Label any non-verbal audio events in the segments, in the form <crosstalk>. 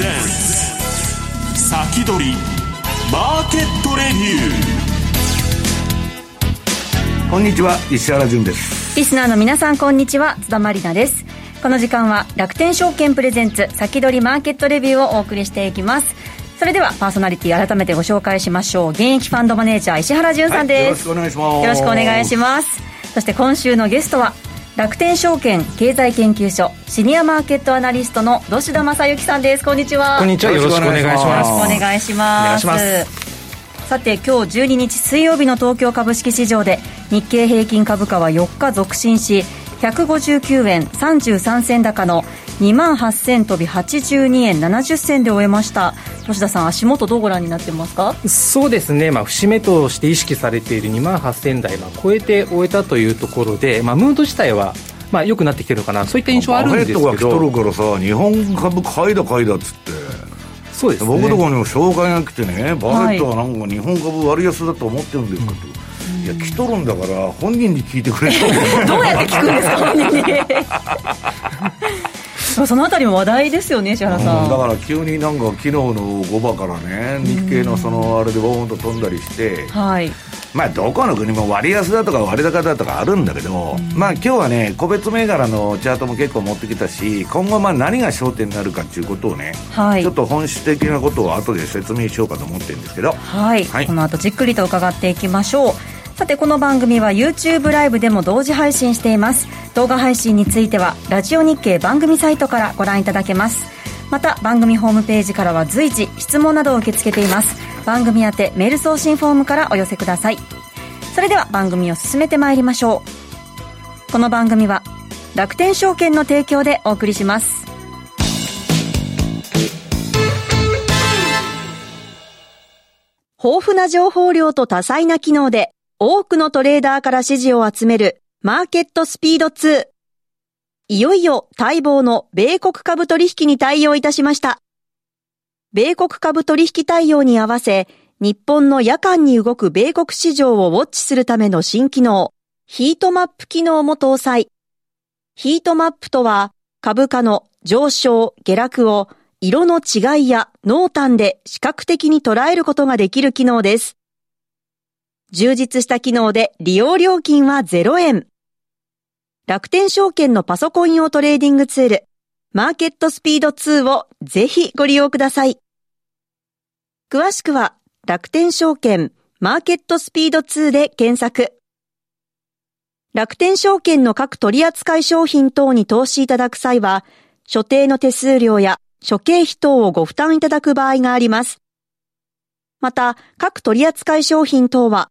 先取りマーケットレビュー。こんにちは石原潤です。リスナーの皆さんこんにちは。津田まりなです。この時間は楽天証券プレゼンツ先取りマーケットレビューをお送りしていきます。それではパーソナリティ改めてご紹介しましょう。現役ファンドマネージャー石原潤さんです、はい、よろしくお願いします。よろしくお願いします。そして今週のゲストは楽天証券経済研究所シニアマーケットアナリストの土田正幸さんです。こんにちは。こんにちは。よろしくお願いします。お願いします。さて今日12日水曜日の東京株式市場で日経平均株価は4日続伸し159円33銭高の2万8000飛び82円70銭で終えました。吉田さん足元どうご覧になってますか？そうですね、まあ、節目として意識されている2万8000台、まあ、超えて終えたというところで、まあ、ムード自体はまあ、良くなってきてるかな、そういった印象はあるんですけど。が来とるからさ、日本株買いだ買いだっつって。そうです、ね、僕とこにも紹介が来てね、バレットはなんか日本株割安だと思ってるんですかと。いや来とるんだから本人に聞いてくれ <laughs> どうやって聞くんですか本人にそのあたりも話題ですよね、石原さん、うん、だから急になんか昨日の5場からね、日経のそのあれでボーンと飛んだりして、はい、まあ、どこの国も割安だとか割高だとかあるんだけど、まあ今日はね、個別銘柄のチャートも結構持ってきたし、今後まあ何が焦点になるかっていうことをね、はい、ちょっと本質的なことを後で説明しようかと思ってるんですけど、はい、はい、この後じっくりと伺っていきましょう。さてこの番組は YouTube ライブでも同時配信しています。動画配信についてはラジオ日経番組サイトからご覧いただけます。また番組ホームページからは随時質問などを受け付けています。番組宛てメール送信フォームからお寄せください。それでは番組を進めてまいりましょう。この番組は楽天証券の提供でお送りします。豊富な情報量と多彩な機能で多くのトレーダーから支持を集めるマーケットスピード2。いよいよ待望の米国株取引に対応いたしました。米国株取引対応に合わせ、日本の夜間に動く米国市場をウォッチするための新機能、ヒートマップ機能も搭載。ヒートマップとは、株価の上昇、下落を色の違いや濃淡で視覚的に捉えることができる機能です。充実した機能で利用料金は0円。楽天証券のパソコン用トレーディングツール、マーケットスピード2をぜひご利用ください。詳しくは楽天証券マーケットスピード2で検索。楽天証券の各取扱商品等に投資いただく際は、所定の手数料や諸経費等をご負担いただく場合があります。また、各取扱商品等は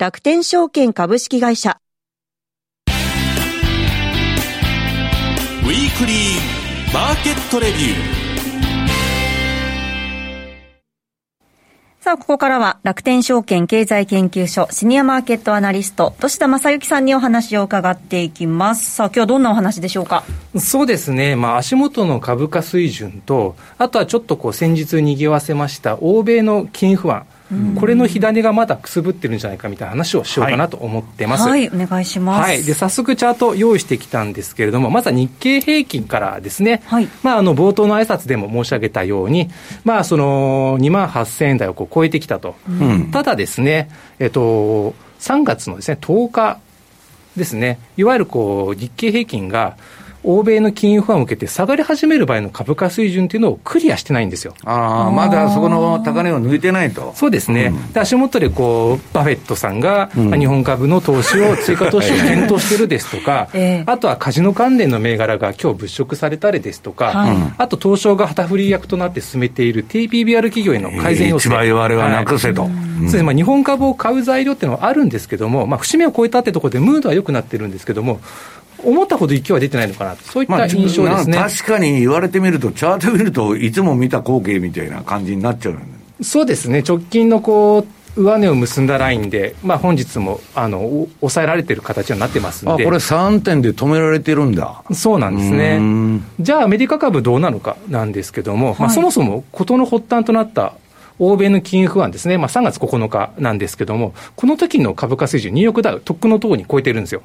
楽天証券株式会社ウィークリーマーケットレビューさあ、ここからは楽天証券経済研究所シニアマーケットアナリスト、土田正幸さんにお話を伺っていきます。さあ、今日はどんなお話でしょうか？そうですね。まあ、足元の株価水準と、あとはちょっとこう、先日賑わせました欧米の金不安。これの火種がまだくすぶってるんじゃないかみたいな話をしようかなと思ってます。はい、はい、お願いします。はい、で早速チャート用意してきたんですけれども、まずは日経平均からですね。はい、まああの冒頭の挨拶でも申し上げたように、まあその2万8000円台をこう超えてきたと。うん、ただですね、えっと3月のですね10日ですね、いわゆるこう日経平均が欧米の金融不安を受けて下がり始める場合の株価水準というのをクリアしてないんですよ。ああ、まだそこの高値を抜いてないと。そうですね。うん、足元でこう、バフェットさんが、日本株の投資を、追加投資を検討してるですとか、えー、あとはカジノ関連の銘柄が今日物色されたりですとか、はい、あと東証が旗振り役となって進めている TPBR 企業への改善要請。一番言われはなくせと。はいそうですね、まあ、日本株を買う材料っていうのはあるんですけども、まあ、節目を超えたってところで、ムードは良くなってるんですけども、思ったほど勢いは出てないのかな、そういった印象ですね、まあ、確かに言われてみると、チャート見ると、いつも見た光景みたいな感じになっちゃうそうですね、直近のこう上値を結んだラインで、まあ、本日もあの抑えられてる形になってますんで。あこれ、3点で止められてるんだ。そうなんですね、じゃあ、アメリカ株どうなのかなんですけども、はい、まあ、そもそも事の発端となった欧米の金融不安ですね、まあ、3月9日なんですけども、この時の株価水準、ニューヨークダウ、とっくのとおりに超えてるんですよ。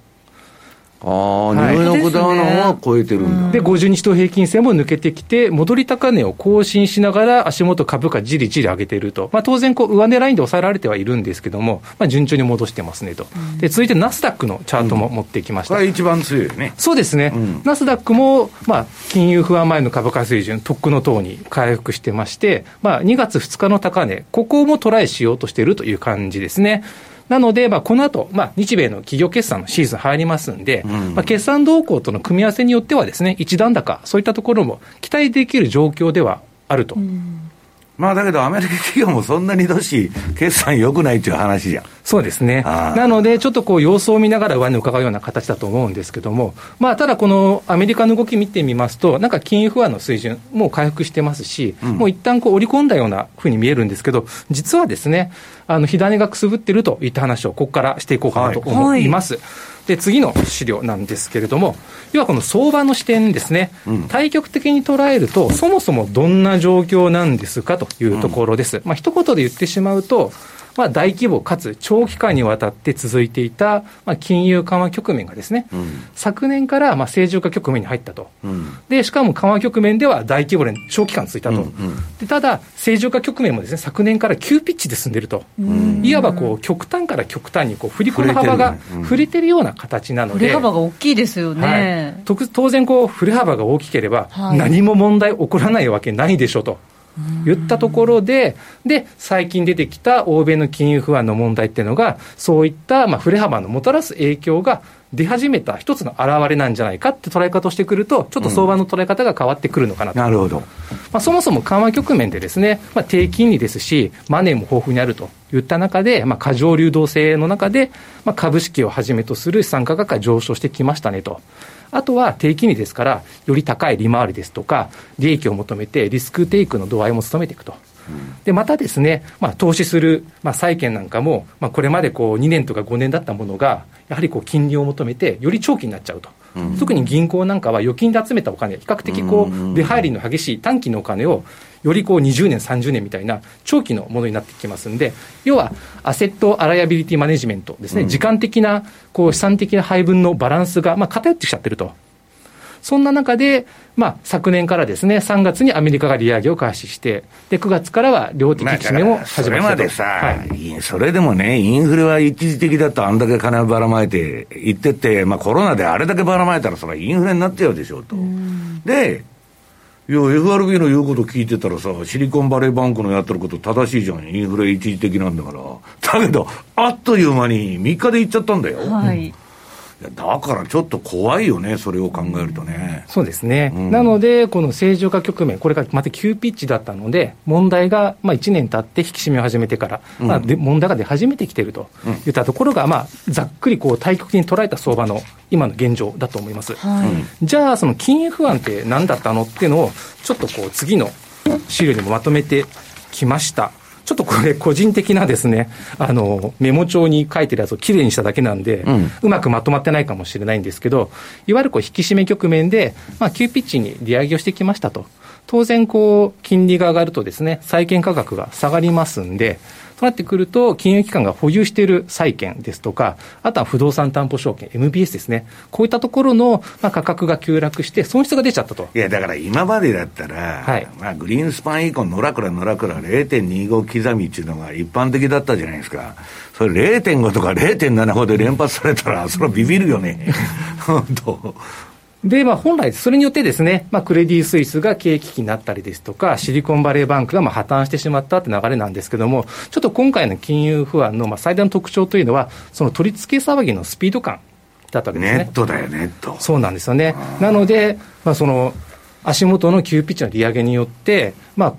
ああ、ニューヨークダウの方は超えてるんだ。で、50日と平均線も抜けてきて、戻り高値を更新しながら、足元株価じりじり上げていると。まあ、当然、こう、上値ラインで抑えられてはいるんですけども、まあ、順調に戻してますねと。で、続いてナスダックのチャートも持ってきました。これ一番強いよね。そうですね。ナスダックも、まあ、金融不安前の株価水準、とっくの等に回復してまして、まあ、2月2日の高値、ここもトライしようとしているという感じですね。なので、まあ、この後、まあ、日米の企業決算のシーズン入りますんで、うん、まあ、決算動向との組み合わせによってはですね、一段高、そういったところも期待できる状況ではあると。うんまあだけど、アメリカ企業もそんなにどし、決算良くないっていう話じゃん。そうですね。なので、ちょっとこう、様子を見ながら上値を伺うような形だと思うんですけども、まあ、ただこのアメリカの動き見てみますと、なんか金融不安の水準、もう回復してますし、うん、もう一旦こう、織り込んだようなふうに見えるんですけど、実はですね、あの、火種がくすぶってるといった話を、ここからしていこうかなと思います。はいはいで、次の資料なんですけれども、要はこの相場の視点ですね、うん、対極的に捉えると、そもそもどんな状況なんですかというところです。うん、まあ、一言で言ってしまうと、まあ、大規模かつ長期間にわたって続いていた、まあ、金融緩和局面がですね、うん、昨年からまあ正常化局面に入ったと、うん、でしかも緩和局面では大規模で長期間続いたと、うんうん、でただ、正常化局面もですね昨年から急ピッチで進んでいると、いわばこう極端から極端にこう振り子の幅が触れてるような形なので、振れ幅が大きいですよね、はい、当然こう、振れ幅が大きければ、何も問題起こらないわけないでしょと。言ったところで、で、最近出てきた欧米の金融不安の問題っていうのが、そういった、まあ、振れ幅のもたらす影響が出始めた一つの表れなんじゃないかって捉え方をしてくると、ちょっと相場の捉え方が変わってくるのかなと。うん、なるほど。まあ、そもそも緩和局面でですね、まあ、低金利ですし、マネーも豊富にあるといった中で、まあ、過剰流動性の中で、まあ、株式をはじめとする資産価格が上昇してきましたねと。あとは低金利ですから、より高い利回りですとか、利益を求めてリスクテイクの度合いも務めていくと。でまたですね、まあ、投資する、まあ、債券なんかも、まあ、これまでこう2年とか5年だったものが、やはりこう金利を求めて、より長期になっちゃうと。うん、特に銀行なんかは預金で集めたお金、比較的こう出入りの激しい短期のお金をよりこう20年、30年みたいな長期のものになってきますんで、要はアセットアライアビリティマネジメントですね、うん、時間的なこう資産的な配分のバランスがまあ偏ってきちゃってると。そんな中で、まあ、昨年からですね、3月にアメリカが利上げを開始して、で、9月からは量的引き締めも始まったそれまでさ、はい、それでもね、インフレは一時的だとあんだけ金をばらまいて言ってって、まあコロナであれだけばらまいたら、それはインフレになっちゃうでしょうと。で、いや、FRB の言うこと聞いてたらさ、シリコンバレーバンクのやってること正しいじゃん。インフレ一時的なんだから。だけど、あっという間に3日で行っちゃったんだよ。はい。だからちょっと怖いよね、それを考えるとね。そうですね、うん、なので、この正常化局面、これがまた急ピッチだったので、問題がまあ1年経って引き締めを始めてから、うん、まあ、で問題が出始めてきているといったところが、まあ、ざっくりこう対極に捉えた相場の今の現状だと思います。はい、じゃあ、その金融不安って何だったのっていうのを、ちょっとこう次の資料にもまとめてきました。ちょっとこれ、個人的なですね、あの、メモ帳に書いてるやつをきれいにしただけなんで、うん、うまくまとまってないかもしれないんですけど、いわゆるこう引き締め局面で、まあ、急ピッチに利上げをしてきましたと。当然、こう、金利が上がるとですね、債券価格が下がりますんで、となってくると、金融機関が保有している債券ですとか、あとは不動産担保証券、MBS ですね、こういったところの、まあ、価格が急落して、損失が出ちゃったと。いや、だから今までだったら、はいまあ、グリーンスパン以降、のらくらのらくら0.25刻みっていうのが一般的だったじゃないですか。それ0.5とか0.75で連発されたら、それはビビるよね。<laughs> 本当。で、まあ、本来、それによってですね、まあ、クレディ・スイスが経営危機になったりですとか、シリコンバレーバンクがまあ破綻してしまったって流れなんですけども、ちょっと今回の金融不安のまあ最大の特徴というのは、その取り付け騒ぎのスピード感だったわけですね。ネットだよ、ネット。そうなんですよね。なので、まあ、その、足元の急ピッチの利上げによって、まあ、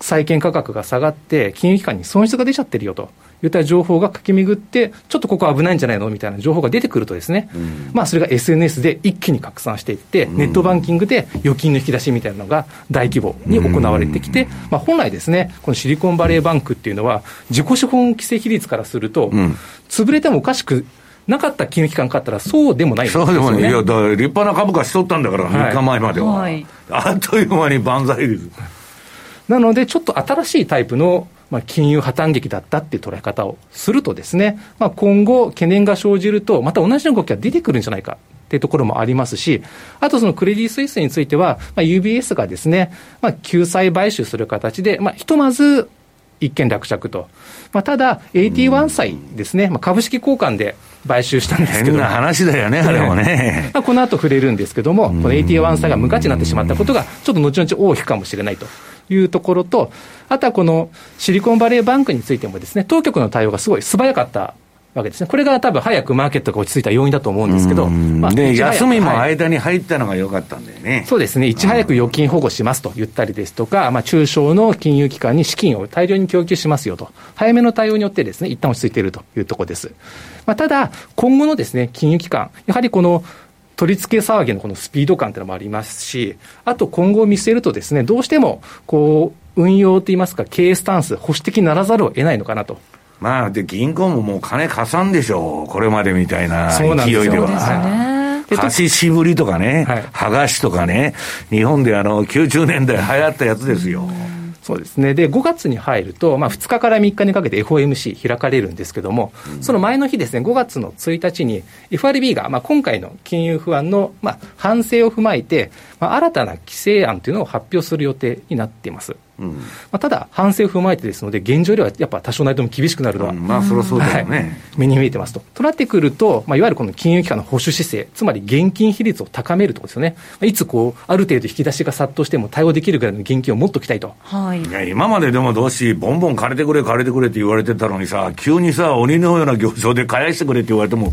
債券価格が下がって、金融機関に損失が出ちゃってるよといった情報が駆け巡って、ちょっとここ危ないんじゃないのみたいな情報が出てくるとですね、うん、まあそれが SNS で一気に拡散していって、ネットバンキングで預金の引き出しみたいなのが大規模に行われてきて、まあ本来ですね、このシリコンバレーバンクっていうのは、自己資本規制比率からすると、潰れてもおかしくなかった金融機関買ったら、そうでもない、ね、そうでもない、いや、だから立派な株価しとったんだから、3日前までは。はい、あっという間に万歳率。なので、ちょっと新しいタイプの、まあ、金融破綻劇だったっていう捉え方をするとですね、まあ、今後、懸念が生じると、また同じような動きが出てくるんじゃないか。っていうところもありますし、あとそのクレディ・スイスについては、まあ、UBS がですね、まあ、救済買収する形で、まあ、ひとまず一件落着と。まあ、ただ、81歳ですね、まあ、株式交換で買収したんですけど。変な話だよね、あれもね。まあ、この後触れるんですけども、この81歳が無価値になってしまったことが、ちょっと後々大きくかもしれないというところと、あとはこのシリコンバレーバンクについてもですね、当局の対応がすごい素早かったわけですね。これが多分早くマーケットが落ち着いた要因だと思うんですけど。まあ、で、休みも間に入ったのが良かったんだよね、そうですね。いち早く預金保護しますと言ったりですとか、まあ、中小の金融機関に資金を大量に供給しますよと。早めの対応によってですね、一旦落ち着いているというところです。まあ、ただ、今後のですね、金融機関、やはりこの、取り付け騒ぎのこのスピード感というのもありますし、あと今後を見据えるとですね、どうしても、こう、運用といいますか、経営スタンス、保守的にならざるを得ないのかなと。まあ、で、銀行ももう金貸さんでしょう。これまでみたいな勢いでは。貸ししぶりとかね、はい、剥がしとかね、日本であの、90年代流行ったやつですよ。そうですね。で、5月に入ると、まあ、2日から3日にかけて FOMC 開かれるんですけども、うん、その前の日ですね、5月の1日に FRB が、まあ、今回の金融不安の、まあ、反省を踏まえて、まあ、新たな規制案というのを発表する予定になっています。うん、まあ、ただ、反省を踏まえてですので、現状ではやっぱ多少なりとも厳しくなるのは、うん、まあ、そりゃそうだよね、はい、目に見えてますと。となってくると、まあ、いわゆるこの金融機関の保守姿勢、つまり現金比率を高めるところですよね、まあ、いつこう、ある程度引き出しが殺到しても対応できるぐらいの現金を持っておきたいと。はい、いや今まででもどうし、ボンボン借りてくれ、借りてくれって言われてたのにさ、急にさ、鬼のような業種で返してくれって言われても、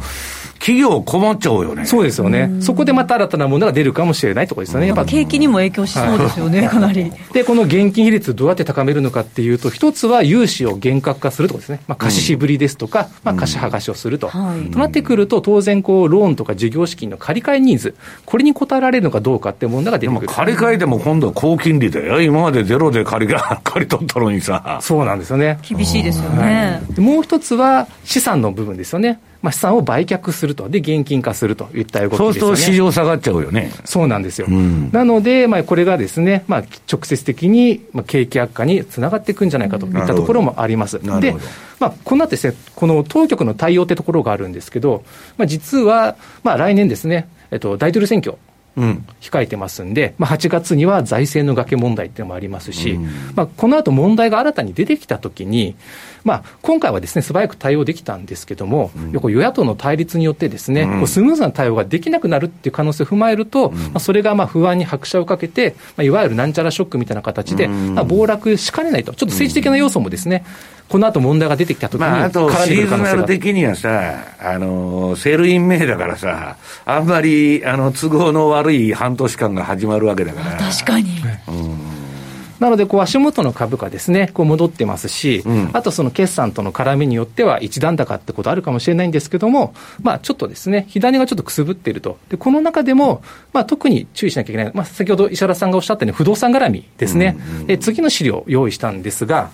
企業困っちゃうよね。そうですよね。そこでまた新たなものが出るかもしれないところですよね。やっぱ景気にも影響しそうですよね、はい、かなり。で、この現金比率どうやって高めるのかっていうと、一つは融資を厳格化するとかですね。まあ、貸ししぶりですとか、まあ、貸し剥がしをすると。はい、となってくると、当然、こう、ローンとか事業資金の借り換えニーズ、これに応えられるのかどうかっていう問題が出てくる。借り換えでも今度は高金利だよ。今までゼロで借りが借り取ったのにさ。そうなんですよね。厳しいですよね。はい、もう一つは資産の部分ですよね。まあ、資産を売却すると、で、現金化するといった動きですよね。そうすると市場下がっちゃうよね。そうなんですよ。うん、なので、まあ、これがですね、まあ、直接的に、まあ、景気悪化につながっていくんじゃないかといったところもあります。で、まあ、この後ですね、この当局の対応ってところがあるんですけど、まあ、実は、まあ、来年ですね、えっと、大統領選挙、うん、控えてますんで、まあ、8月には財政の崖問題っていうのもありますし、うん、まあ、この後問題が新たに出てきたときに、まあ、今回はですね、素早く対応できたんですけども、うん、与野党の対立によってですね、うん、スムーズな対応ができなくなるっていう可能性を踏まえると、うん、まあ、それがまあ不安に拍車をかけて、まあ、いわゆるなんちゃらショックみたいな形で、まあ、暴落しかねないと、ちょっと政治的な要素もですね、この後問題が出てきたときに、まあ、あと seasonal 的にはさ、あの、 Sell in May だからさ、あんまり、あの、都合の悪い半年間が始まるわけだから。確かに。うんなので、こう足元の株価ですね、こう戻ってますし、うん、あとその決算との絡みによっては、一段高ってことあるかもしれないんですけども、まあ、ちょっとですね、火種がちょっとくすぶっていると、でこの中でも、まあ、特に注意しなきゃいけない、まあ、先ほど石原さんがおっしゃったように、不動産絡みですね、うんうん、で次の資料を用意したんですが、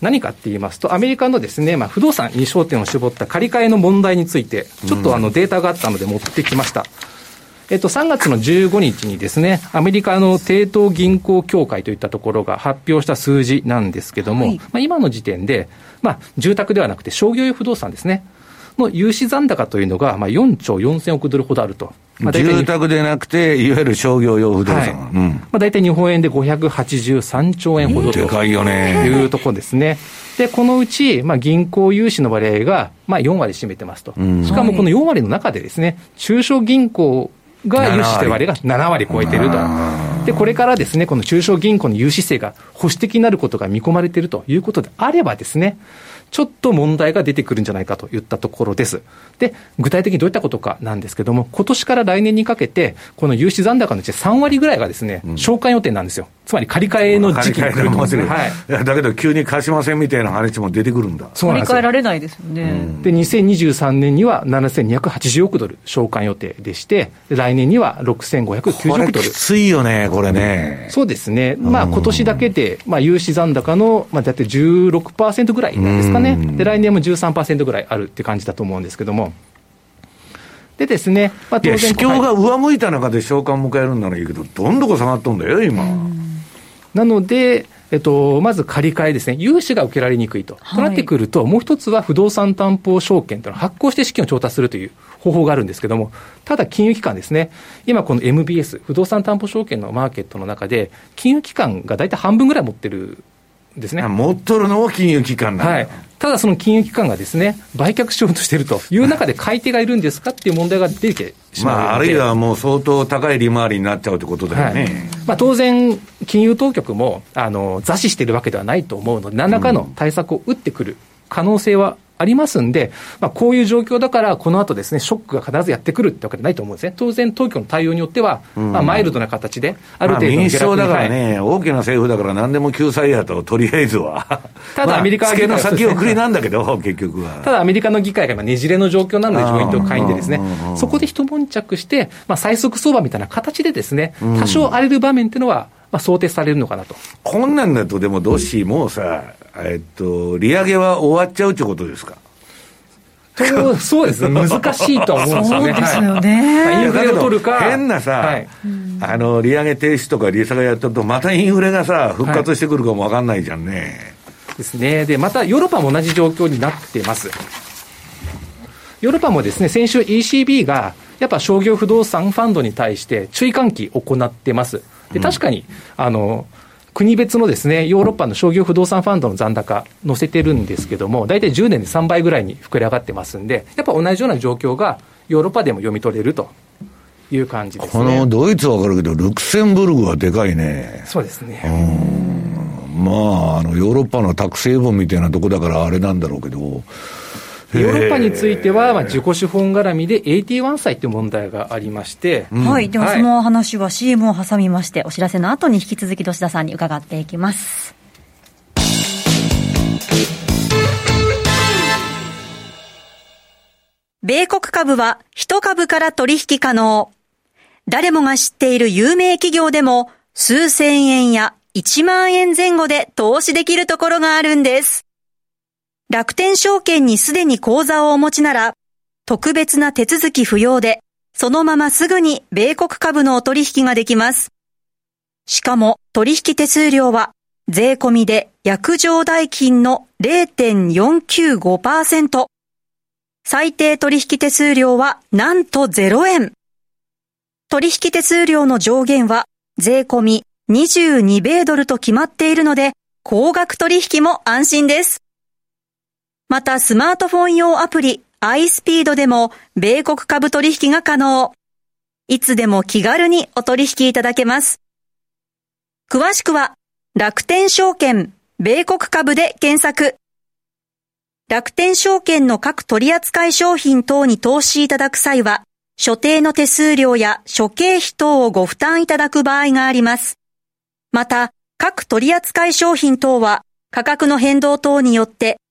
何かって言いますと、アメリカのですね、まあ、不動産に焦点を絞った借り換えの問題について、ちょっとあのデータがあったので持ってきました。えっと、3月の15日にですね、アメリカの帝東銀行協会といったところが発表した数字なんですけども、はい、まあ、今の時点で、まあ、住宅ではなくて商業用不動産ですね、の融資残高というのが、まあ、4兆4000億ドルほどあると。まあ、住宅でなくて、いわゆる商業用不動産。はいうん、まあ、大体日本円で583兆円ほどと、でかいよね。いうところですね。で、このうち、まあ、銀行融資の割合が、まあ、4割占めてますと。うん、しかもこの4割の中でですね、中小銀行が融資して割が7割超えてると。で、これからですね、この中小銀行の融資性が保守的になることが見込まれているということであればですね、ちょっと問題が出てくるんじゃないかといったところです。で、具体的にどういったことかなんですけども、今年から来年にかけて、この融資残高のうち3割ぐらいがですね、うん、償還予定なんですよ。つまり借り換えの時期に来ると思うんですね。はい。いや、だけど急に貸しませんみたいな話も出てくるんだ。そうなんです借り換えられないですよね。うん、で、2023年には7280億ドル償還予定でして、来年には6590億ドル。きついよね、これね。そうですね。まあ今年だけで、まあ融資残高の、まあだって16%ぐらいなんですかかね、で来年も13%ぐらいあるって感じだと思うんですけども。でですね、まあ、当然。市況が上向いた中で償還迎えるんならいいけど、どんどこ下がっとんだよ、今。なので、えっと、まず借り換えですね、融資が受けられにくいと、はい、となってくると、もう一つは不動産担保証券というのを発行して資金を調達するという方法があるんですけれども、ただ金融機関ですね、今この MBS、不動産担保証券のマーケットの中で、金融機関が大体半分ぐらい持ってるですね。持っとるのも金融機関なんはい。ただその金融機関がですね、売却しようとしているという中で買い手がいるんですかっていう問題が出てしまうまあ、あるいはもう相当高い利回りになっちゃうということだよね。はい、まあ、当然、金融当局もあの座視しているわけではないと思うので、何らかの対策を打ってくる可能性はありますんで、まあ、こういう状況だから、この後ですね、ショックが必ずやってくるってわけじゃないと思うんですね。当然、当局の対応によっては、うん、まあ、マイルドな形で、ある程度の民主党だからね、はい、大きな政府だから何でも救済やと、とりあえずは。ただアメリカは、まあ、の先送りなんだけど、結局は。ただアメリカの議会が今ねじれの状況なので、上院と下院でですね、そこで一悶着して、まあ、最速相場みたいな形でですね、多少荒れる場面っていうのは、まあ、想定されるのかなと。こんなんだと、でも、どっしー、もうさ、えっと、利上げは終わっちゃうってことですか？そうそうですね、難しいと思うんですよね。そうですよね。はい、インフレを取るか。変なさ、はい、あの、利上げ停止とか利下げやったと、またインフレがさ、復活してくるかもわかんないじゃんね、はい。ですね。で、またヨーロッパも同じ状況になってます。ヨーロッパもですね、先週 ECB が、やっぱ商業不動産ファンドに対して注意喚起を行ってます。で、確かに、あの、国別のですね、ヨーロッパの商業不動産ファンドの残高載せてるんですけども、大体10年で3倍ぐらいに膨れ上がってますんで、やっぱ同じような状況がヨーロッパでも読み取れるという感じですね。このドイツは分かるけど、ルクセンブルグはでかいね。そうですね。まあ、あの、ヨーロッパのタク成分みたいなとこだからあれなんだろうけど、ヨーロッパについては、まあ、自己資本絡みで81歳という問題がありまして、うん、はい、ではその話は CM を挟みまして、お知らせの後に引き続き土田さんに伺っていきます。米国株は一株から取引可能。誰もが知っている有名企業でも数千円や1万円前後で投資できるところがあるんです。楽天証券にすでに口座をお持ちなら、特別な手続き不要で、そのまますぐに米国株のお取引ができます。しかも取引手数料は税込みで約定代金の0.495%。最低取引手数料はなんと0円。取引手数料の上限は税込み22米ドルと決まっているので、高額取引も安心です。またスマートフォン用アプリ iSpeed でも米国株取引が可能。いつでも気軽にお取引いただけます。詳しくは楽天証券米国株で検索。楽天証券の各取扱商品等に投資いただく際は、所定の手数料や諸経費等をご負担いただく場合があります。また、各取扱商品等は価格の変動等によって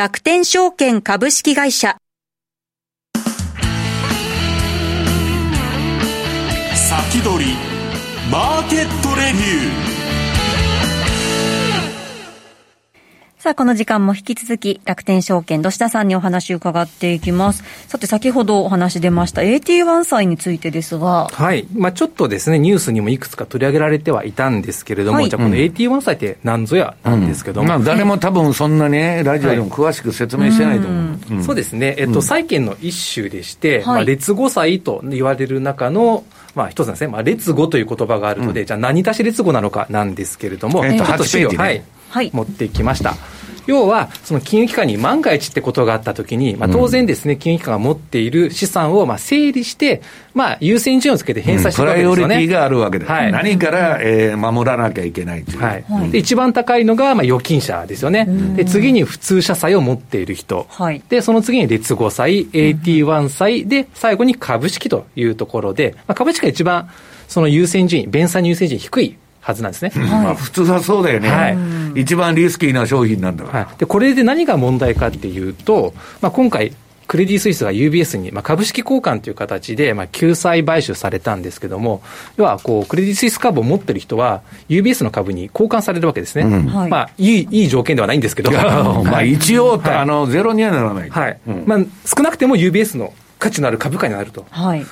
楽天証券株式会社。先取りマーケットレビュー。さあ、この時間も引き続き、楽天証券、土下さんにお話を伺っていきます。さて、先ほどお話出ました AT1 債についてですが。はい。まあちょっとですね、ニュースにもいくつか取り上げられてはいたんですけれども、はい、じゃあこの AT1 債って何ぞやなんですけども。うん、まあ誰も多分そんなね、ラジオでも詳しく説明してないと思う。はいうん、そうですね。えっと、債券の一種でして、まあ劣後債と言われる中の、まあ、一つですね、まあ、劣後という言葉があるので、じゃあ何足し劣後なのかなんですけれども、えっと、8ページ、ね、はい、持ってきました。要は、その金融機関に万が一ってことがあったときに、まあ、当然ですね、金融機関が持っている資産をまあ整理して、まあ、優先順位をつけて返済していくわけですよね。プライオリティがあるわけです。はい、何から、えー、守らなきゃいけないいう。はい。で、一番高いのが、まあ、預金者ですよね。で、次に普通社債を持っている人。はい。で、その次に劣後債、AT1 債、で、最後に株式というところで、まあ、株式が一番、その優先順位、弁済の優先順位低いはずなんですね。<laughs> まあ、普通はそうだよね。はい。一番リスキーな商品なんだ。から。はい、で、これで何が問題かっていうと、まあ、今回、クレディ・スイスが UBS に、まあ、株式交換という形で、まあ、救済買収されたんですけども、要はこうクレディ・スイス株を持ってる人は、UBS の株に交換されるわけですね、うん、まあ、いいいい条件ではないんですけど、まあ一応、はい、あのゼロにはならない、はい。まあ、少なくても UBS の価値のある株価になると。はい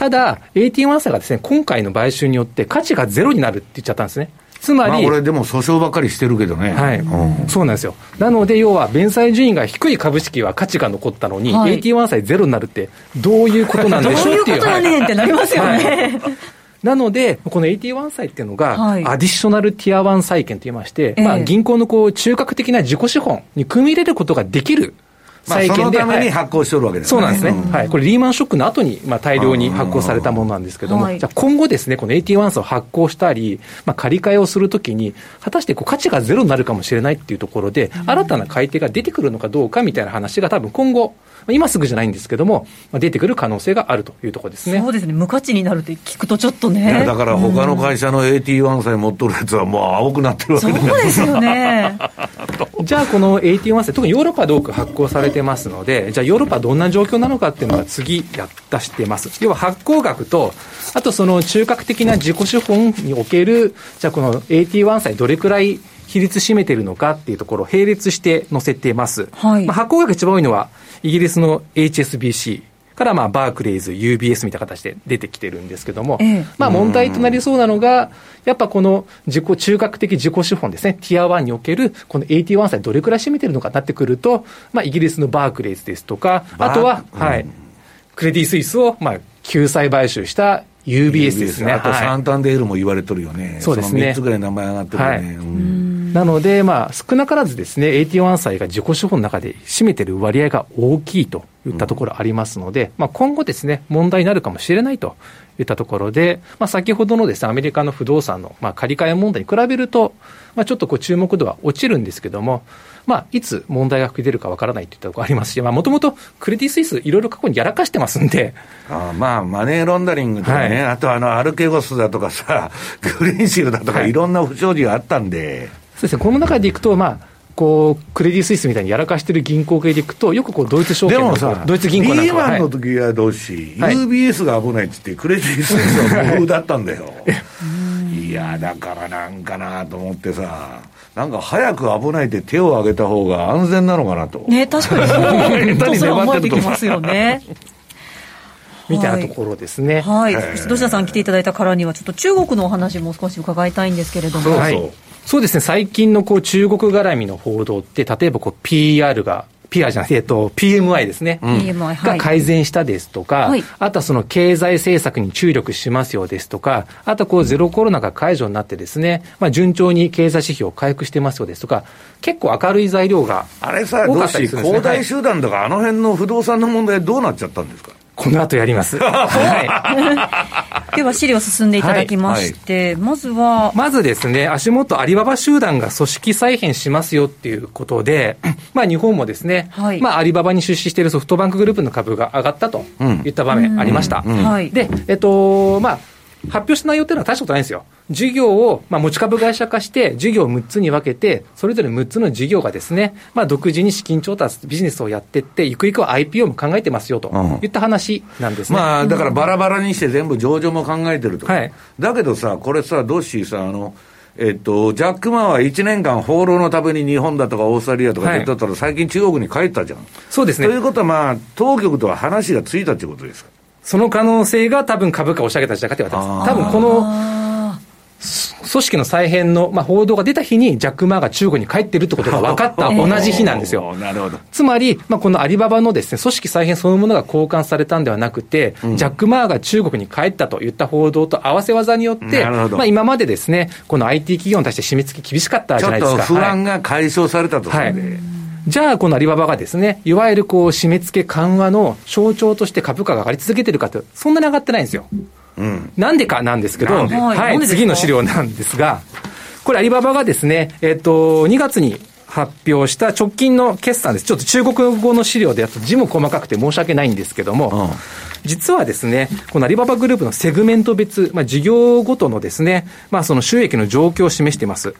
ただ、AT1 社がですね、今回の買収によって価値がゼロになるって言っちゃったんですね。つまり、まあ、俺、でも訴訟ばっかりしてるけどね、はい、うん、そうなんですよ、なので、要は弁済順位が低い株式は価値が残ったのに、はい、AT1 債ゼロになるって、どういうことなんでしょうっていう。どういうことやねんってなりますよね。はい。なので、この AT1 債っていうのが、アディショナルティア1債券といいまして、まあ、銀行のこう中核的な自己資本に組み入れることができる債券で、まあ、そのために発行しておるわけですね、そうなんですね、うん、はい、これ、リーマンショックの後にまに、あ、大量に発行されたものなんですけども、じゃあ今後ですね、この AT1 層を発行したり、まあ、借り換えをするときに、果たしてこう価値がゼロになるかもしれないっていうところで、新たな買い手が出てくるのかどうかみたいな話が、多分今後、今すぐじゃないんですけども、出てくる可能性があるというところですね。そうですね、無価値になるって聞くとちょっとね。だから他の会社の AT1 歳持っとるやつはもう青くなってるわけそうですよね。<laughs> じゃあこの AT1 歳、特にヨーロッパで多く発行されてますので、じゃあヨーロッパはどんな状況なのかっていうのが次や出してます。要は発行額と、あとその中核的な自己資本における、じゃあこの AT1 歳どれくらい比率占めてるのかっていうところを並列して載せてます。はい、まあ、発行額一番多いのはイギリスの HSBC からまあバークレイズ、UBS みたいな形で出てきてるんですけども、ええ、まあ問題となりそうなのが、やっぱこの自己中核的自己資本ですね、ティア1におけるこの81歳どれくらい占めてるのかになってくると、まあイギリスのバークレイズですとか、あとは、はい、クレディ・スイスをまあ救済買収した UBS ですね。あとサンタンデールも言われとるよね。そうですね。3つぐらい名前上がってるよね。はい。うんなので、まあ、少なからずですね、AT1 債が自己資本の中で占めてる割合が大きいといったところありますので、うん、まあ、今後ですね、問題になるかもしれないといったところで、まあ、先ほどのですね、アメリカの不動産の、まあ、借り換え問題に比べると、まあ、ちょっとこう注目度は落ちるんですけども、まあ、いつ問題が出るかわからないといったところありますし、もともとクレディ・スイス、いろいろ過去にやらかしてますんで。あまあ、マネーロンダリングとかね、はい、あとあの、アルケゴスだとかさ、<laughs> グリーンシールだとか、いろんな不祥事があったんで。そうですね、この中でいくと、まあ、こうクレディ・スイスみたいにやらかしてる銀行系でいくと、よくこうドイツ証券とか、ドイツ銀行なんかは。リーマンの時はどうし、はい、UBS が危ないって言って、クレディ・スイスは無風だったんだよ。<laughs> いや、だからなんかなと思ってさ。なんか早く危ないって手を挙げた方が安全なのかなと。ね、確かにそう、<laughs> それ思えてきますよね。<laughs> みたいなところですね。はい。そして土田さん来ていただいたからには、ちょっと中国のお話も少し伺いたいんですけれども。そうそうはいそうですね、最近のこう中国絡みの報道って、例えばこう PR が PR じゃなくて、えっと、PMI ですね、うん、が改善したですとか、はい、あとはその経済政策に注力しますよですとか、あとこうゼロコロナが解除になってですね、まあ、順調に経済指標回復してますよですとか、結構明るい材料があれさ、どうし、恒大集団とか、あの辺の不動産の問題、どうなっちゃったんですか？この後やります。<laughs> はい、<laughs> では資料進んでいただきまして、はいはい、まずは。まずですね、足元アリババ集団が組織再編しますよっていうことで、<clears throat> まあ日本もですね、はい、まあアリババに出資しているソフトバンクグループの株が上がったといった場面ありました。はい、で、えっと、まあ、発表した内容っていうのは大したことないんですよ。事業を、まあ、持ち株会社化して、事業を6つに分けて、それぞれ6つの事業がですね、まあ、独自に資金調達、ビジネスをやっていって、ゆくゆくは IPO も考えてますよといった話なんですね。うん、まあ、だからバラバラにして全部上場も考えてると。はい。だけどさ、これさ、ドッシーさ、あの、えっと、ジャック・マーは1年間放浪のために日本だとかオーストラリアとか出てたら、最近中国に帰ったじゃん。そうですね。ということはまあ、当局とは話がついたということですかその可能性が多分株価を押し上げた時代かって言われてます。多分この、組織の再編の、まあ、報道が出た日に、ジャック・マーが中国に帰ってるってことが分かった <laughs> 同じ日なんですよ。なるほど。つまり、まあ、このアリババのですね、組織再編そのものが交換されたんではなくて、うん、ジャック・マーが中国に帰ったといった報道と合わせ技によって、まあ、今までですね、この IT 企業に対して締め付け厳しかったじゃないですか。不安が解消されたと、はい、じゃあ、このアリババがですね、いわゆるこう締め付け緩和の象徴として株価が上がり続けてるかと、そんなに上がってないんですよ。うん、なんでかなんですけど、はい、次の資料なんですが、これアリババがですね、えっ、ー、と、2月に発表した直近の決算です。ちょっと中国語の資料でやっと字も細かくて申し訳ないんですけども、うん、実はですね、このアリババグループのセグメント別、まあ、事業ごとのですね、まあ、その収益の状況を示しています。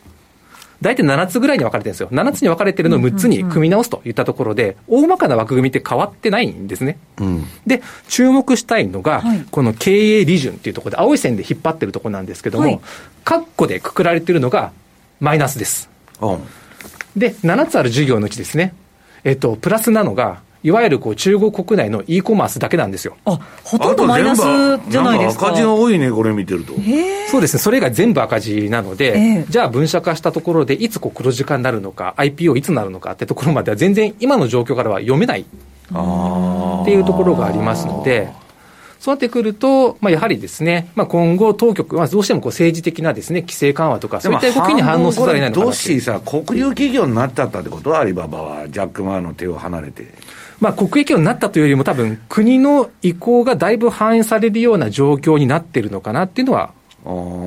大体7つぐらいに分かれてるんですよ。7つに分かれてるのを6つに組み直すといったところで、大まかな枠組みって変わってないんですね。うん、で、注目したいのが、はい、この経営利潤っていうところで、青い線で引っ張ってるところなんですけども、はい、カッコでくくられてるのがマイナスです。うん、で、7つある事業のうちですね、えっと、プラスなのが、いわゆるこう中国国内の e コマースだけなんですよ。あ、ほとんどマイナスじゃないですか。赤字が多いね、これ見てると。そうですね、それが全部赤字なので、じゃあ分社化したところで、いつこう黒字化になるのか、IPO いつなるのかってところまでは、全然今の状況からは読めないっていうところがありますので、そうなってくると、まあ、やはりですね、まあ、今後、当局はどうしてもこう政治的なですね規制緩和とか、そういった動きに反応せざるを得ないのかなどうしさ、国有企業になっちゃったってことは、アリババは、ジャック・マーの手を離れて。まあ、国益になったというよりも、多分国の意向がだいぶ反映されるような状況になってるのかなっていうのは。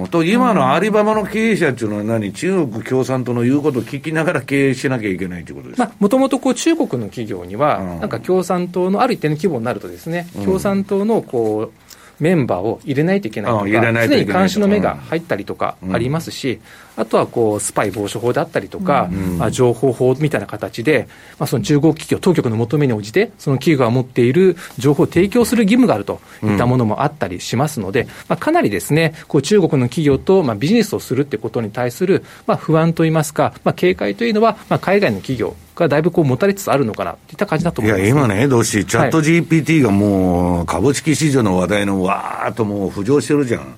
と今のアリババの経営者っていうのは何、中国共産党の言うことを聞きながら経営しなきゃいけないということですか？もともと中国の企業には、なんか共産党のある一定の規模になるとですね、共産党のこうメンバーを入れないといけないとか、常に監視の目が入ったりとかありますし、あとはこうスパイ防止法であったりとか、まあ、情報法みたいな形で、まあ、その中国企業、当局の求めに応じて、その企業が持っている情報を提供する義務があるといったものもあったりしますので、まあ、かなりですね、こう中国の企業とまあビジネスをするってことに対するまあ不安といいますか、まあ、警戒というのは、まあ、海外の企業、がだいぶこう持たれつつあるのかなといった感じだと思います、いや、今ね、どうし、チャット GPT がもう、株式市場の話題のわーっともう浮上してるじゃん。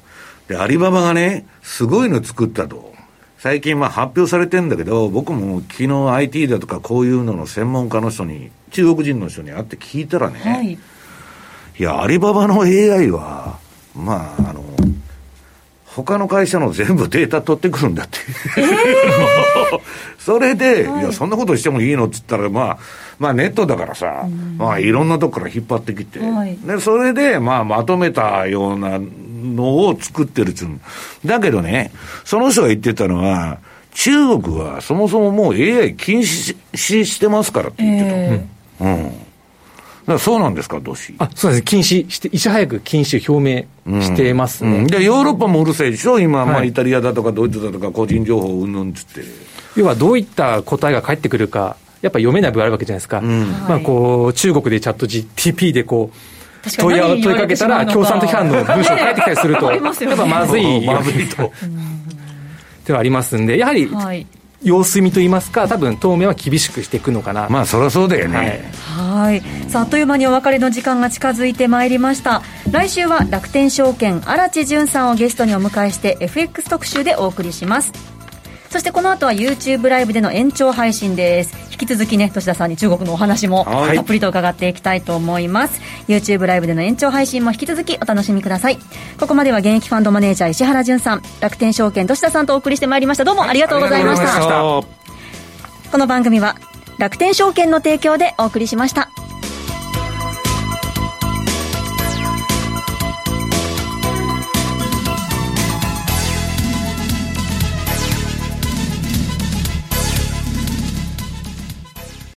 で、アリババがね、すごいの作ったと。最近まあ発表されてるんだけど、僕も昨日 IT だとかこういうのの専門家の人に、中国人の人に会って聞いたらね、はい、いや、アリババの AI は、まあ、あの、他の会社の全部データ取ってくるんだって。えー、<laughs> それで、はい、いや、そんなことしてもいいのっつったら、まあ、まあネットだからさ、うん、まあいろんなとこから引っ張ってきて、はい、で、それで、まあまとめたようなのを作ってるっつうだけどね、その人が言ってたのは、中国はそもそももう AI 禁止してますからって言ってた。えー、うん。だそうなんですか、どし？あ、そうです。禁止して、いち早く禁止を表明してますね。うんうん、で、ヨーロッパもうるさいでしょ？今、はい、まあ、イタリアだとかドイツだとか個人情報うんぬんつって。要はどういった答えが返ってくるか、やっぱ読めない部分あるわけじゃないですか。うん、まあ、こう、中国でチャット GTP でこう、問い問いかけたら、共産党批判の文章を書いてきたりすると、<laughs> やっぱまずい、まずいと。ではありますんで、やはり、様子見といいますか、多分当面は厳しくしていくのかな。まあ、そりゃそうだよね。はい。さあ、あっという間にお別れの時間が近づいてまいりました。来週は楽天証券、荒地潤さんをゲストにお迎えして、FX 特集でお送りします。そしてこの後は YouTube ライブでの延長配信です。引き続きね年田さんに中国のお話もたっぷりと伺っていきたいと思います、YouTube ライブでの延長配信も引き続きお楽しみください。ここまでは現役ファンドマネージャー石原潤さん楽天証券年田さんとお送りしてまいりました。どうもありがとうございました、はい、この番組は楽天証券の提供でお送りしました